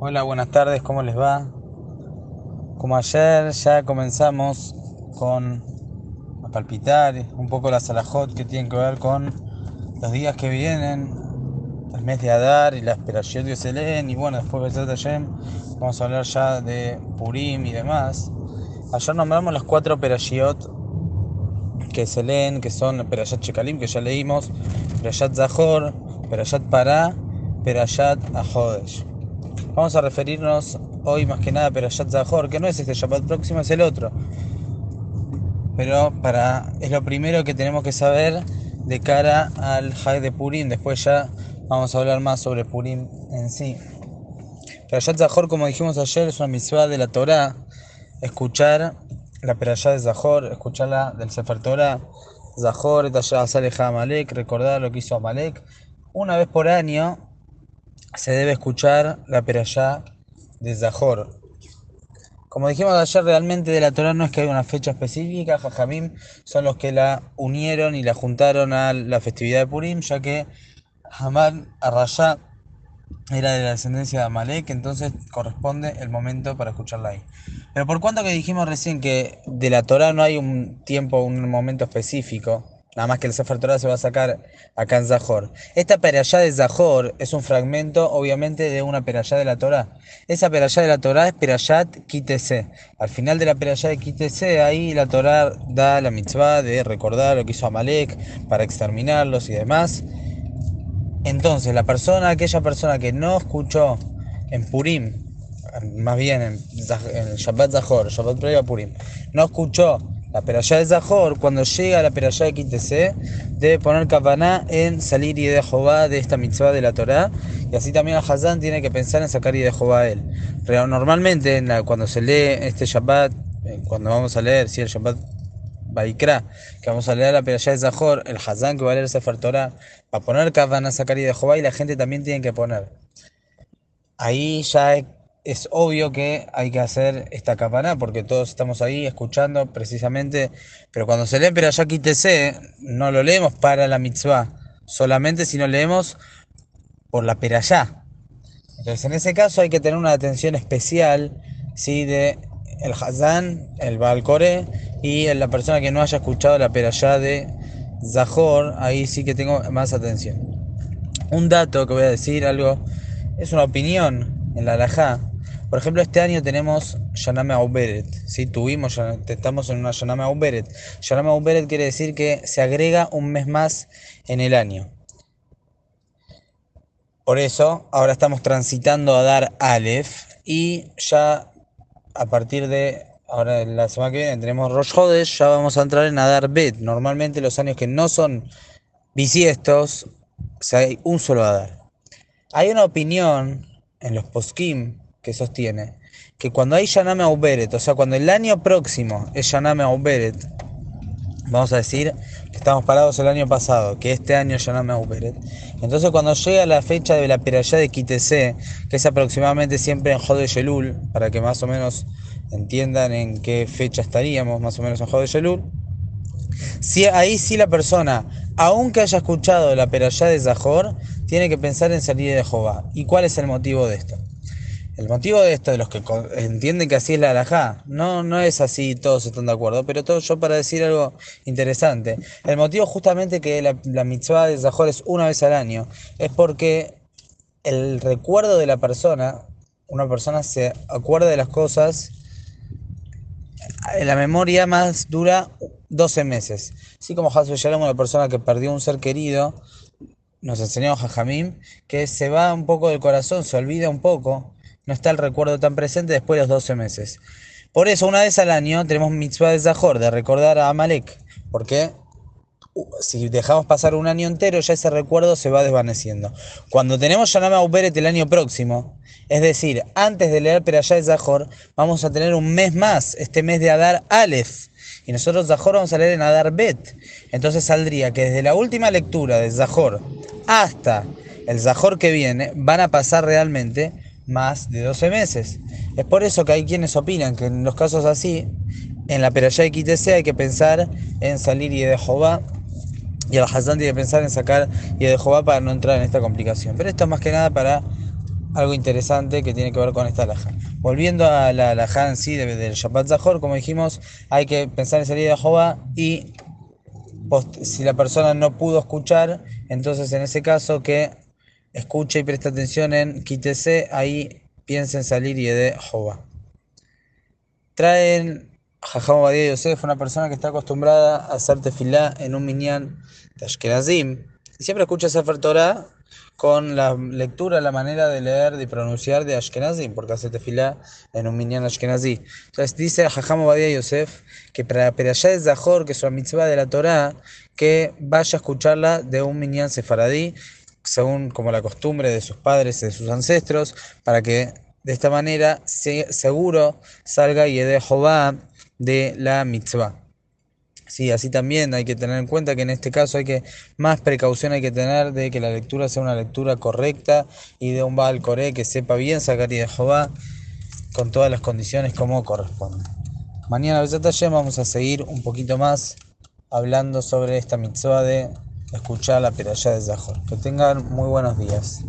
Hola, buenas tardes, ¿cómo les va? Como ayer ya comenzamos con a palpitar un poco las alajot que tienen que ver con los días que vienen, el mes de Adar y la esperación de Selén y bueno, después de Hashem vamos a hablar ya de Purim y demás. Ayer nombramos las cuatro perashiot que se leen, que son Perayat Shekalim, que ya leímos, Perayat Zahor, Perayat Pará, Perayat Ahodesh. Vamos a referirnos hoy más que nada a Perayat Zahor, que no es este Shabbat próximo, es el otro. Pero para, es lo primero que tenemos que saber de cara al High de Purim. Después ya vamos a hablar más sobre Purim en sí. Perayat Zahor, como dijimos ayer, es una mitzvah de la Torah. Escuchar la Perayat de Zahor, escucharla del Sefer Torah. Zahor, Saleja Amalek, recordar lo que hizo Amalek. Una vez por año se debe escuchar la perayá de Zahor. Como dijimos ayer, realmente de la Torah no es que haya una fecha específica, Jajamim son los que la unieron y la juntaron a la festividad de Purim, ya que Hamad Arrayá era de la descendencia de Amalek, entonces corresponde el momento para escucharla ahí. Pero por cuanto que dijimos recién que de la Torah no hay un tiempo, un momento específico, Nada más que el Sefer Torah se va a sacar acá en Zahor. Esta perayá de Zahor es un fragmento, obviamente, de una perayá de la Torah. Esa perayá de la Torah es perayat Kitese. Al final de la perayá de Kitese, ahí la Torah da la mitzvah de recordar lo que hizo Amalek para exterminarlos y demás. Entonces, la persona, aquella persona que no escuchó en Purim, más bien en, en Shabbat Zahor, Shabbat Previa Purim, no escuchó la perashá de Zahor, cuando llega a la perashá de Kitese, debe poner kavaná en salir y de Jehová de esta mitzvah de la Torá. Y así también el Hazán tiene que pensar en sacar y de Jehová a él. Pero normalmente, cuando se lee este Shabbat, eh, cuando vamos a leer, si el Shabbat Baikra, que vamos a leer la perashá de Zahor, el Hazán que va a leer Sefer Torah, va a poner kavaná, sacar y de Jehová, y la gente también tiene que poner. Ahí ya es obvio que hay que hacer esta campana porque todos estamos ahí escuchando precisamente, pero cuando se lee Perayaki TC no lo leemos para la mitzvah solamente, sino leemos por la Perayá. Entonces en ese caso hay que tener una atención especial ¿sí? de el Hazán, el Baal y la persona que no haya escuchado la Perayá de Zahor, ahí sí que tengo más atención. Un dato que voy a decir, algo, es una opinión en la Alajá, por ejemplo, este año tenemos Yaname Auberet, ¿sí? Tuvimos, estamos en una Yaname Auberet. Yaname Auberet quiere decir que se agrega un mes más en el año. Por eso, ahora estamos transitando a dar Aleph y ya a partir de ahora la semana que viene tenemos Rosh Hodesh, ya vamos a entrar en Adar Bet. Normalmente los años que no son bisiestos, hay un solo Adar. Hay una opinión en los poskim que sostiene que cuando hay Yaname Auberet, o sea, cuando el año próximo es Yaname Auberet, vamos a decir que estamos parados el año pasado, que este año Yaname Auberet, entonces cuando llega la fecha de la perayá de Kitese, que es aproximadamente siempre en Jode Yelul, para que más o menos entiendan en qué fecha estaríamos, más o menos en Jode Yelul, si, ahí sí la persona, aunque haya escuchado la perayá de Zahor, tiene que pensar en salir de Jehová. ¿Y cuál es el motivo de esto? El motivo de esto, de los que entienden que así es la alajá, no, no es así, todos están de acuerdo, pero todo yo para decir algo interesante. El motivo justamente que la, la mitzvah de Zahor es una vez al año, es porque el recuerdo de la persona, una persona se acuerda de las cosas, la memoria más dura 12 meses. Así como Hasu Shalom, una persona que perdió un ser querido, nos enseñó Jajamim, que se va un poco del corazón, se olvida un poco no está el recuerdo tan presente después de los 12 meses. Por eso, una vez al año tenemos mitzvah de Zahor, de recordar a Amalek, porque si dejamos pasar un año entero, ya ese recuerdo se va desvaneciendo. Cuando tenemos Yanama Uberet el año próximo, es decir, antes de leer Perayá de Zahor, vamos a tener un mes más, este mes de Adar Aleph. Y nosotros Zahor vamos a leer en Adar Bet. Entonces saldría que desde la última lectura de Zahor hasta el Zahor que viene, van a pasar realmente más de 12 meses. Es por eso que hay quienes opinan que en los casos así, en la Perayá de QTC hay que pensar en salir y de Jehová y el Hassan tiene que pensar en sacar y de Jehová para no entrar en esta complicación. Pero esto es más que nada para algo interesante que tiene que ver con esta alhaja. Volviendo a la alhaja en sí del Shabbat Zahor, como dijimos, hay que pensar en salir de Jehová y si la persona no pudo escuchar, entonces en ese caso que escuche y preste atención en quítese, ahí piensa en salir y de Jehová. Traen Jajam Badia Yosef, una persona que está acostumbrada a hacer tefilá en un minyan de y siempre escucha Sefer Torah con la lectura, la manera de leer y pronunciar de Ashkenazim, porque hace tefilá en un minyan Ashkenazí. Entonces dice Jajam Badia Yosef que para Perashá de Zahor, que es una mitzvah de la Torah, que vaya a escucharla de un minyan sefaradí, según como la costumbre de sus padres y de sus ancestros, para que de esta manera seguro salga y de Jehová de la mitzvah. Sí, así también hay que tener en cuenta que en este caso hay que más precaución hay que tener de que la lectura sea una lectura correcta y de un Baal Coré que sepa bien sacar Jehová con todas las condiciones como corresponde. Mañana vamos a seguir un poquito más hablando sobre esta mitzvah de escuchar la peralla de Zahor. Que tengan muy buenos días.